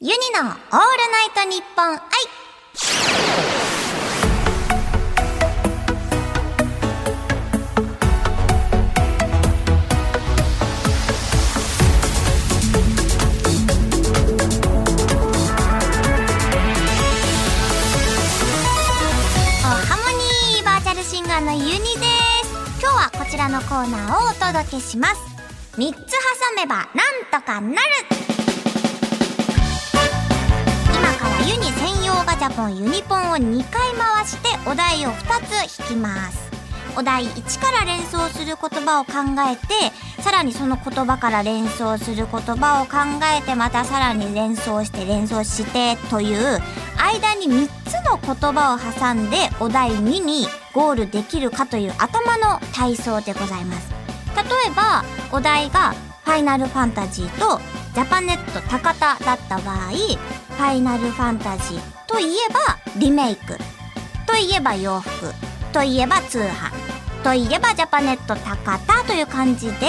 ユニのオールナイトニッポン愛おハモニーバーチャルシンガーのユニです。今日はこちらのコーナーをお届けします。3つ挟めばなんとかなる。ユニ専用ガチャポンユニポンを2回回してお題を2つ引きます。お題1から連想する言葉を考えてさらにその言葉から連想する言葉を考えてまたさらに連想して連想してという間に3つの言葉を挟んでお題2にゴールできるかという頭の体操でございます。例えばお題が「ファイナルファンタジー」と「ジャパネット高田」だった場合ファイナルファンタジーといえばリメイクといえば洋服といえば通販といえばジャパネット高田という感じで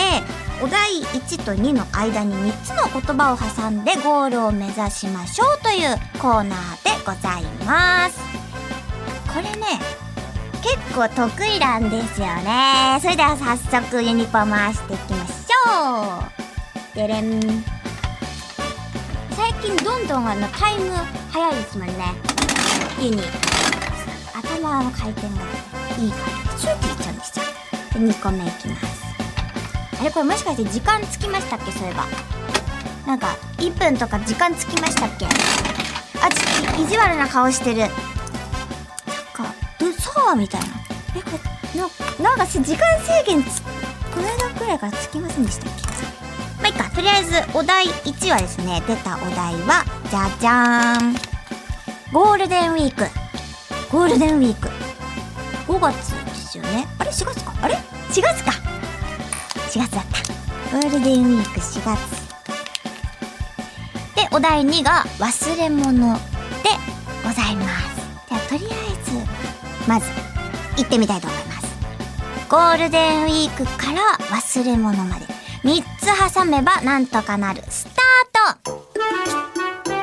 お題1と2の間に3つの言葉を挟んでゴールを目指しましょうというコーナーでございます。これね結構得意なんですよね。それでは早速ユニポン回していきましょう。でれん。近どんどんあのタイム早いですもんね。ユニ。頭の回転がいいからシューっていっちゃうん。ですよで2個目いきますあれこれもしかして時間つきましたっけ？そういえば。なんか1分とか時間つきましたっけ？あちょっと意地悪な顔してる。なんか。うそうみたいな。えこれななんか時間制限つこの間くらいからつきませんでしたっけ？いいか。とりあえずお題1はですね出たお題はじゃじゃーん。ゴールデンウィーク。ゴールデンウィーク。5月ですよね。あれ？4月か。あれ？4月か。4月だった。ゴールデンウィーク4月。でお題2が忘れ物でございます。ではとりあえずまず行ってみたいと思います。ゴールデンウィークから忘れ物まで。3つ挟めばなんとかなる。スタート。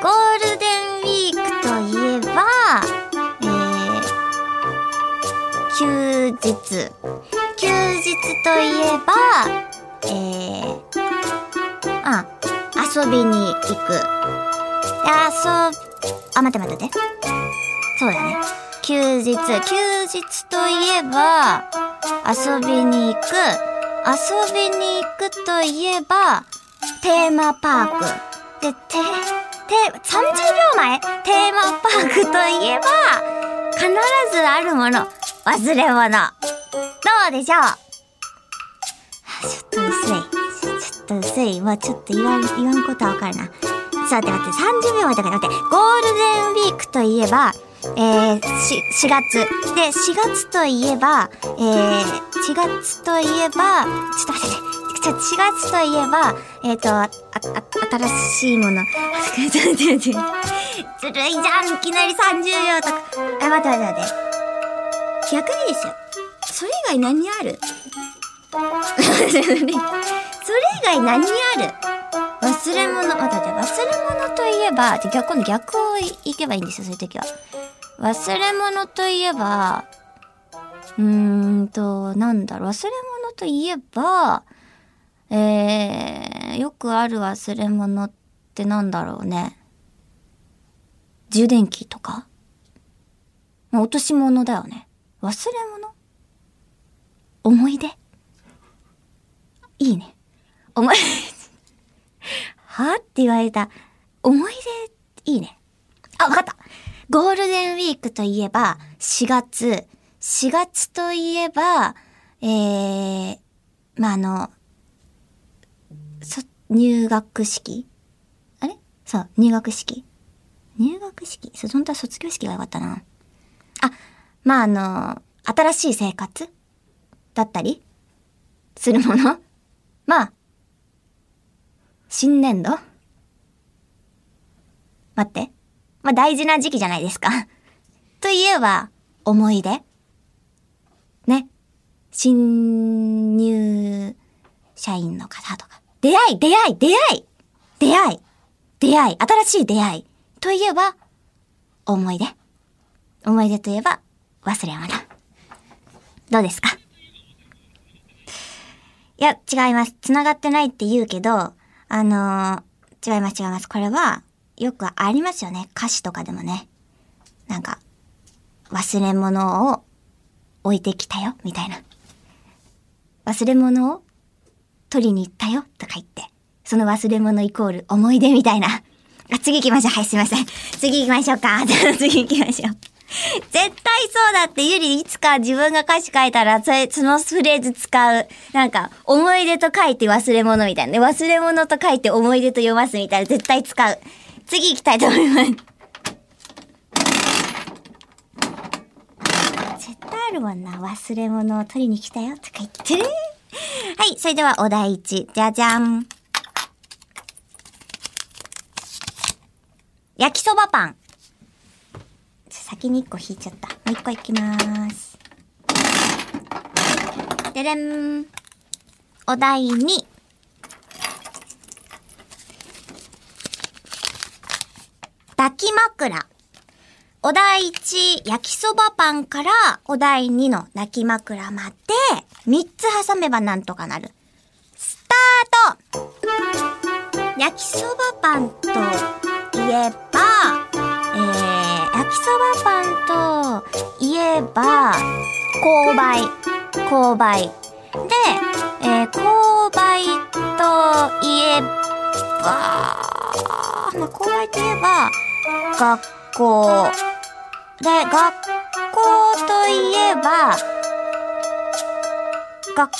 ゴールデンウィークといえばえー、休日。休日といえばえー、あ遊びに行く。で遊あ待って待って待って。そうだね。休日。休日といえば遊びに行く。遊びに行くといえばテーマパーク。でてて30秒前テーマパークといえば必ずあるもの忘れ物。どうでしょう？ちょっと薄い。ちょっと薄い。まあちょっと言わん言わんことはわかるな。さて待って30秒前だから待ってゴールデンウィークといえばえー、し4月。で4月といえばえー、4月といえばちょっと待ってちょ4月といえばえっ、ー、とああ新しいもの。ずるいじゃん。いきなり30秒とか。あ待って待って待って。逆にですよ。それ以外何ある？それ以外何ある？忘れ物、あ、だって忘れ物といえば、じゃ逆、今度逆をいけばいいんですよ、そういう時は。忘れ物といえば、うーんと、なんだろう、忘れ物といえば、えー、よくある忘れ物ってなんだろうね。充電器とか落とし物だよね。忘れ物？思い出？いいね。思い はって言われた。思い出、いいね。あ、わかったゴールデンウィークといえば、4月。4月といえば、えー、まあ、あの、そ、入学式。あれ？そう、入学式。入学式？そ、本当は卒業式がよかったな。あ、まあ、あの、新しい生活？だったり？するもの？まあ、新年度？待って。まあ、大事な時期じゃないですか。といえば、思い出ね。新入社員の方とか。出会い、出会い、出会い出会い、出会い、新しい出会い。といえば、思い出。思い出といえば、忘れ物。どうですか？いや、違います。繋がってないって言うけど、あのー、違います違います。これは、よくありますよね。歌詞とかでもね。なんか、忘れ物を置いてきたよ、みたいな。忘れ物を取りに行ったよ、とか言って。その忘れ物イコール思い出みたいな。あ、次行きましょう。はい、すいません。次行きましょうか。次行きましょう。絶対そうだってゆりいつか自分が歌詞書いたらそれそのフレーズ使う。なんか思い出と書いて忘れ物みたいな。忘れ物と書いて思い出と読ますみたいな。絶対使う。次行きたいと思います。絶対あるもんな。忘れ物を取りに来たよとか言ってる。はい、それではお題1。じゃじゃん。焼きそばパン。先に1個引いちゃった。もう1個いきまーす。でれん。お題2。抱き枕。お題1、焼きそばパンからお題2の抱き枕まで3つ挟めばなんとかなる。スタート焼きそばパンといえば、えー、焼きそばパンといえば、勾配。勾配。で、えー、勾配といえば、勾配といえば、学校。で、学校といえば、学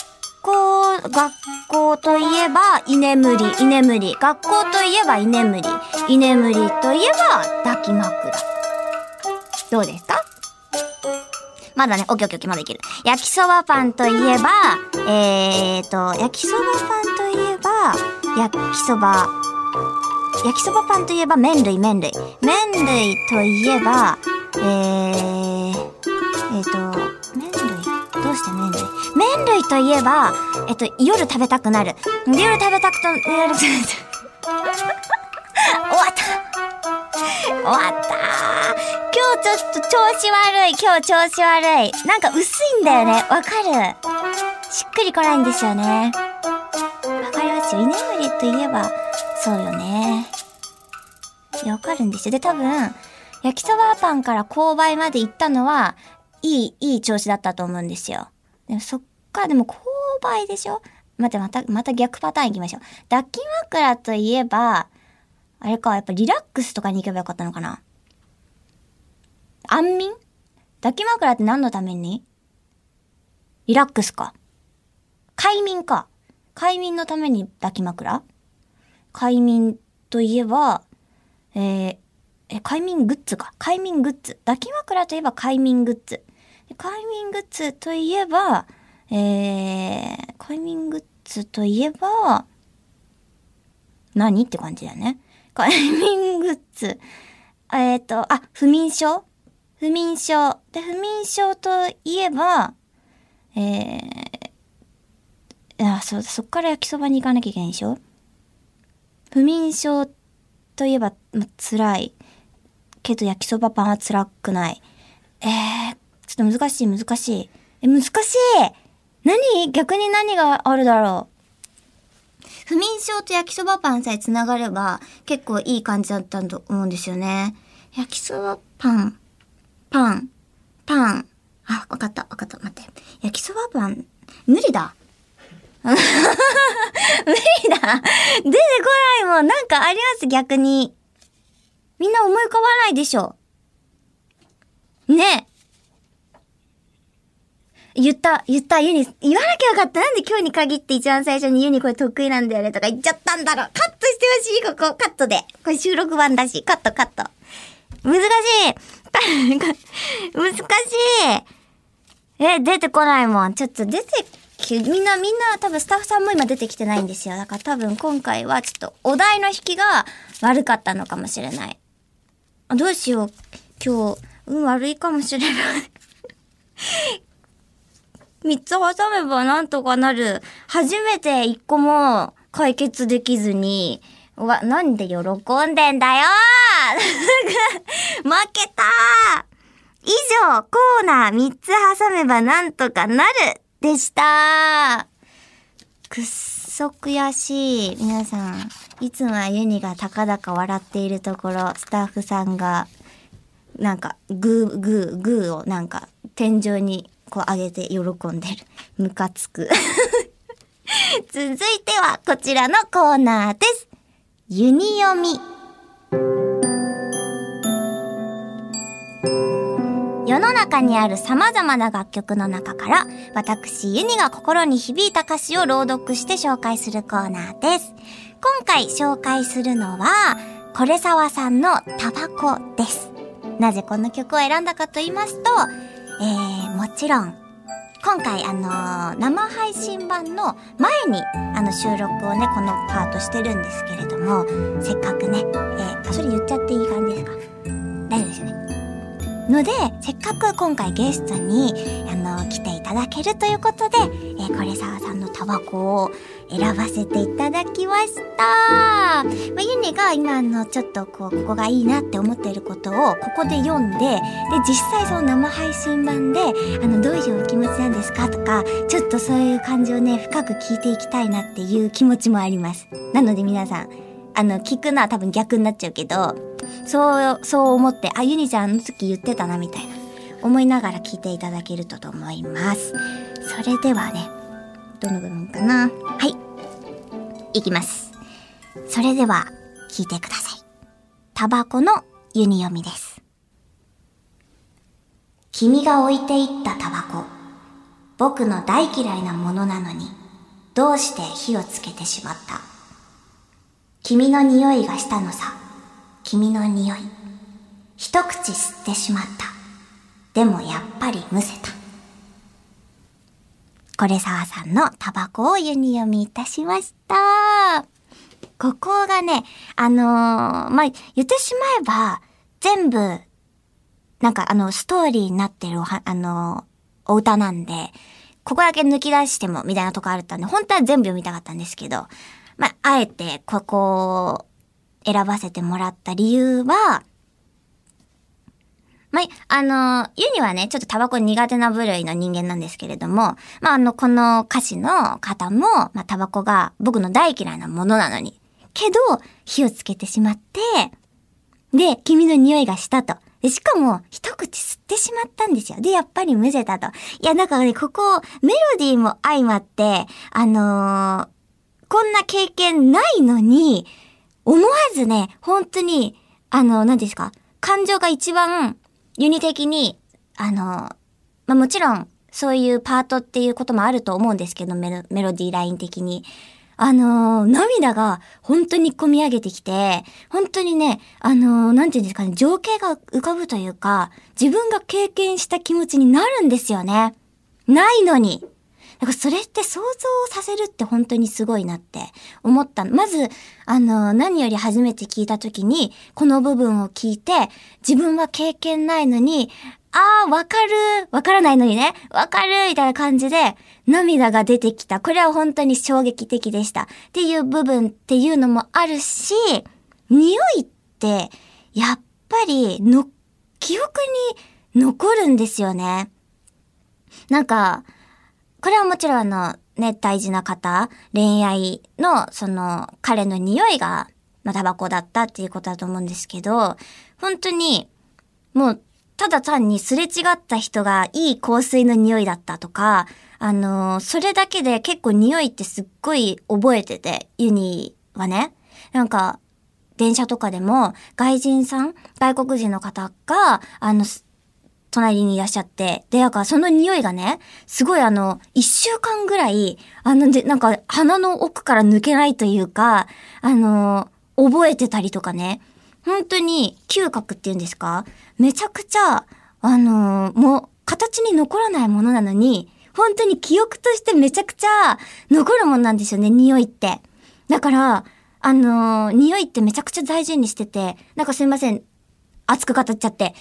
校、学校といえば、居眠り、居眠り。学校といえば居眠り。居眠りといえば、抱き枕。どうですか？まだね、オッケーオッケーオッケー、まだいける。焼きそばパンといえば、えーと、焼きそばパンといえば、焼きそば、焼きそばパンといえば麺類、麺類。麺類といえば、えー、えーと、麺類。どうして麺類？麺類といえば、えっと、夜食べたくなる。夜食べたくと、夜食べ終わった。終わった。今日ちょっと調子悪い。今日調子悪い。なんか薄いんだよね。わかる。しっくりこないんですよね。わかりますよ。居眠りといえばそうよねいやわかるんですよで多分焼きそばパンから購買まで行ったのは、いい、いい調子だったと思うんですよ。でもそっか、でも購買でしょ？待って、また、また逆パターン行きましょう。抱き枕といえば、あれか、やっぱリラックスとかに行けばよかったのかな安眠？抱き枕って何のために？リラックスか。快眠か。快眠のために抱き枕快眠といえば、えー、え、快眠グッズか。快眠グッズ。抱き枕といえば快眠グッズ。快眠グッズといえば、えー、快眠グッズといえば、何って感じだよね。快眠グッズ。えっ、ー、と、あ、不眠症不眠症。で、不眠症といえば、えー、いや、そう、そっから焼きそばに行かなきゃいけないでしょ不眠症といえば、ま、辛い。けど焼きそばパンは辛くない。えー、ちょっと難しい難しい。え、難しい何？逆に何があるだろう？不眠症と焼きそばパンさえ繋がれば結構いい感じだったと思うんですよね。焼きそばパン、パン、パン。あ、わかった、わかった、待って。焼きそばパン、無理だ。無理だ。出てこないもん。なんかあります？逆に。みんな思い浮かばないでしょ。ねえ。言った、言った、ユニ、言わなきゃよかった。なんで今日に限って一番最初にユニこれ得意なんだよねとか言っちゃったんだろう。カットしてほしい、ここ。カットで。これ収録版だし。カット、カット。難しい。難しい。え、出てこないもん。ちょっと出て、みんな、みんな多分スタッフさんも今出てきてないんですよ。だから多分今回はちょっとお題の引きが悪かったのかもしれない。あ、どうしよう。今日、運悪いかもしれない 三つ挟めばなんとかなる。初めて一個も解決できずに、わ、なんで喜んでんだよ 負けた以上、コーナー3つ挟めばなんとかなるでしたくっそ悔しい。皆さん、いつもはユニが高々笑っているところ、スタッフさんが、なんか、グー、グー、グーをなんか、天井にこう上げて喜んでる。ムカつく。続いてはこちらのコーナーです。ユニ読み。世の中にある様々な楽曲の中から、私ユニが心に響いた歌詞を朗読して紹介するコーナーです。今回紹介するのは、これさわさんのタバコです。なぜこの曲を選んだかと言いますと、えー、もちろん今回あのー、生配信版の前にあの収録をねこのパートしてるんですけれどもせっかくね、えー、あそれ言っちゃっていい感じですか？大丈夫ですよねのでせっかく今回ゲストにあの、来ていただけるということで、えー、これさわさんのタバコを選ばせていただきました。まあ、ユニが今のちょっとこう、ここがいいなって思っていることをここで読んで、で、実際その生配信版で、あの、どういうお気持ちなんですかとか、ちょっとそういう感じをね、深く聞いていきたいなっていう気持ちもあります。なので皆さん、あの、聞くのは多分逆になっちゃうけど、そう、そう思って、あ、ユニちゃんあの時言ってたなみたいな、思いながら聞いていただけるとと思います。それではね、どの部分かな？はい。いきます。それでは、聞いてください。タバコのユニ読みです。君が置いていったタバコ。僕の大嫌いなものなのに、どうして火をつけてしまった？君の匂いがしたのさ。君の匂い。一口吸ってしまった。でもやっぱりむせた。これ沢さんのタバコをユニ読みいたしました。ここがね、あのー、まあ、言ってしまえば、全部、なんかあの、ストーリーになってるあのー、お歌なんで、ここだけ抜き出しても、みたいなとこあったんで、本当は全部読みたかったんですけど、まあ、あえて、ここ選ばせてもらった理由は、まあ、あの、ユニはね、ちょっとタバコ苦手な部類の人間なんですけれども、まあ、あの、この歌詞の方も、まあ、タバコが僕の大嫌いなものなのに、けど、火をつけてしまって、で、君の匂いがしたと。で、しかも、一口吸ってしまったんですよ。で、やっぱりむせたと。いや、なんかね、ここ、メロディーも相まって、あのー、こんな経験ないのに、思わずね、本当に、あの、何ですか？感情が一番ユニ的に、あの、まあ、もちろん、そういうパートっていうこともあると思うんですけど、メロメロディーライン的に。あの、涙が本当に込み上げてきて、本当にね、あのー、なんていうんですかね、情景が浮かぶというか、自分が経験した気持ちになるんですよね。ないのに。だからそれって想像させるって本当にすごいなって思った。まず、あの、何より初めて聞いた時に、この部分を聞いて、自分は経験ないのに、ああ、わかる、わからないのにね、わかる、みたいな感じで、涙が出てきた。これは本当に衝撃的でした。っていう部分っていうのもあるし、匂いって、やっぱり、の、記憶に残るんですよね。なんか、これはもちろんあの、ね、大事な方、恋愛の、その、彼の匂いが、まあ、タバコだったっていうことだと思うんですけど、本当に、もう、ただ単にすれ違った人がいい香水の匂いだったとか、あの、それだけで結構匂いってすっごい覚えてて、ユニはね。なんか、電車とかでも外人さん、外国人の方が、あの、隣にいらっしゃって、で、なんかその匂いがね、すごいあの、一週間ぐらい、あの、で、なんか鼻の奥から抜けないというか、あの、覚えてたりとかね、本当に嗅覚っていうんですか？めちゃくちゃ、あのもう、形に残らないものなのに、本当に記憶としてめちゃくちゃ残るものなんですよね、匂いって。だから、あの匂いってめちゃくちゃ大事にしてて、なんかすいません、熱く語っちゃって。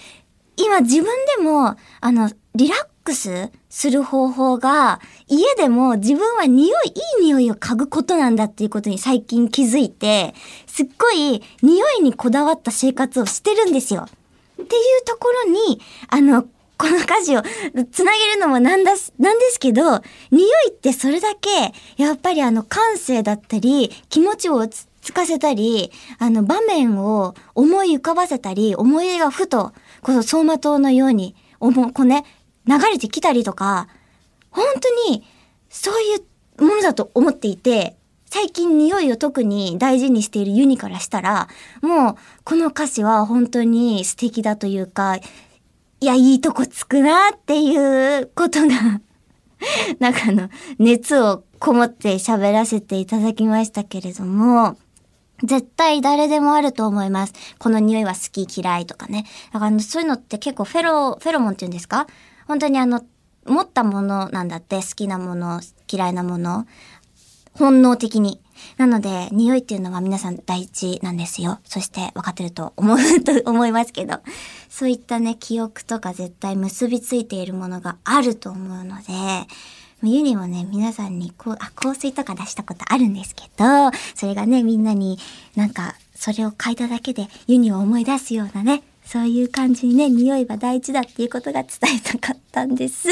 今自分でも、あの、リラックスする方法が、家でも自分は匂い、いい匂いを嗅ぐことなんだっていうことに最近気づいて、すっごい匂いにこだわった生活をしてるんですよ。っていうところに、あの、この歌詞をつなげるのもなんだ、なんですけど、匂いってそれだけ、やっぱりあの感性だったり、気持ちをつつかせたり、あの場面を思い浮かばせたり、思い出がふと、この走馬灯のように、おも、こうね、流れてきたりとか、本当にそういうものだと思っていて、最近匂いを特に大事にしているユニからしたら、もうこの歌詞は本当に素敵だというか、いや、いいとこつくなっていうことがなんかあの、熱をこもって喋らせていただきましたけれども、絶対誰でもあると思います。この匂いは好き嫌いとかね。だからそういうのって結構フェロ、フェロモンって言うんですか？本当にあの、持ったものなんだって、好きなもの、嫌いなもの。本能的に。なので、匂いっていうのは皆さん大事なんですよ。そして分かってると思うと 思いますけど。そういったね、記憶とか絶対結びついているものがあると思うので、ユニもね、皆さんにこう、あ、香水とか出したことあるんですけど、それがね、みんなになんか、それを嗅いだだけでユニを思い出すようなね、そういう感じにね、匂いは大事だっていうことが伝えたかったんです。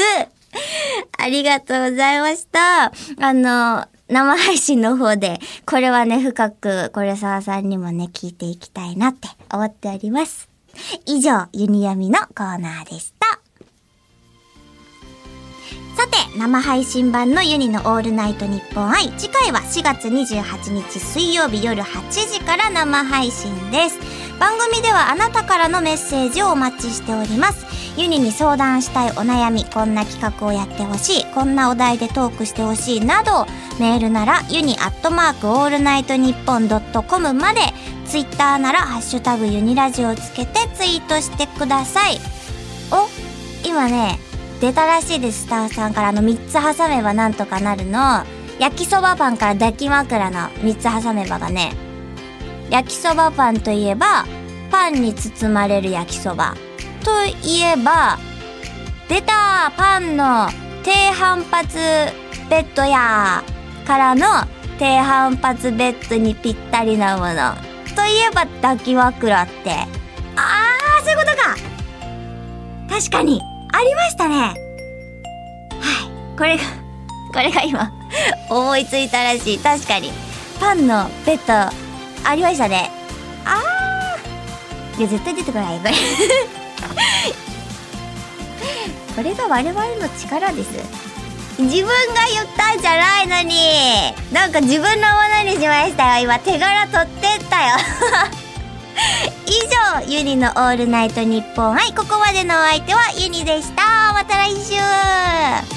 ありがとうございました。あの、生配信の方で、これはね、深く、これ沢さんにもね、聞いていきたいなって思っております。以上、ユニヤミのコーナーでした。さて、生配信版のユニのオールナイトニッポン i、次回は4月28日水曜日夜8時から生配信です。番組ではあなたからのメッセージをお待ちしております。ユニに相談したいお悩み、こんな企画をやってほしい、こんなお題でトークしてほしいなど、メールならユニアットマークオールナイトニッポンドットコムまで、ツイッターならハッシュタグユニラジオをつけてツイートしてください。お、今ね、出たらしいです、スターさんから。あの、3つ挟めばなんとかなるの。焼きそばパンから抱き枕の3つ挟めばがね、焼きそばパンといえば、パンに包まれる焼きそば。といえば、出たパンの低反発ベッドやからの低反発ベッドにぴったりなもの。といえば抱き枕って。あー、そういうことか確かにありましたね。はい。これがこれが今思いついたらしい。確かに。パンのベッドありましたね。あー。いや絶対出てこないこれ。これが我々の力です。自分が言ったんじゃないのに。なんか自分のものにしましたよ今。手柄取ってったよ。以上、ユニのオールナイトニッポンはい、ここまでのお相手はユニでした。また来週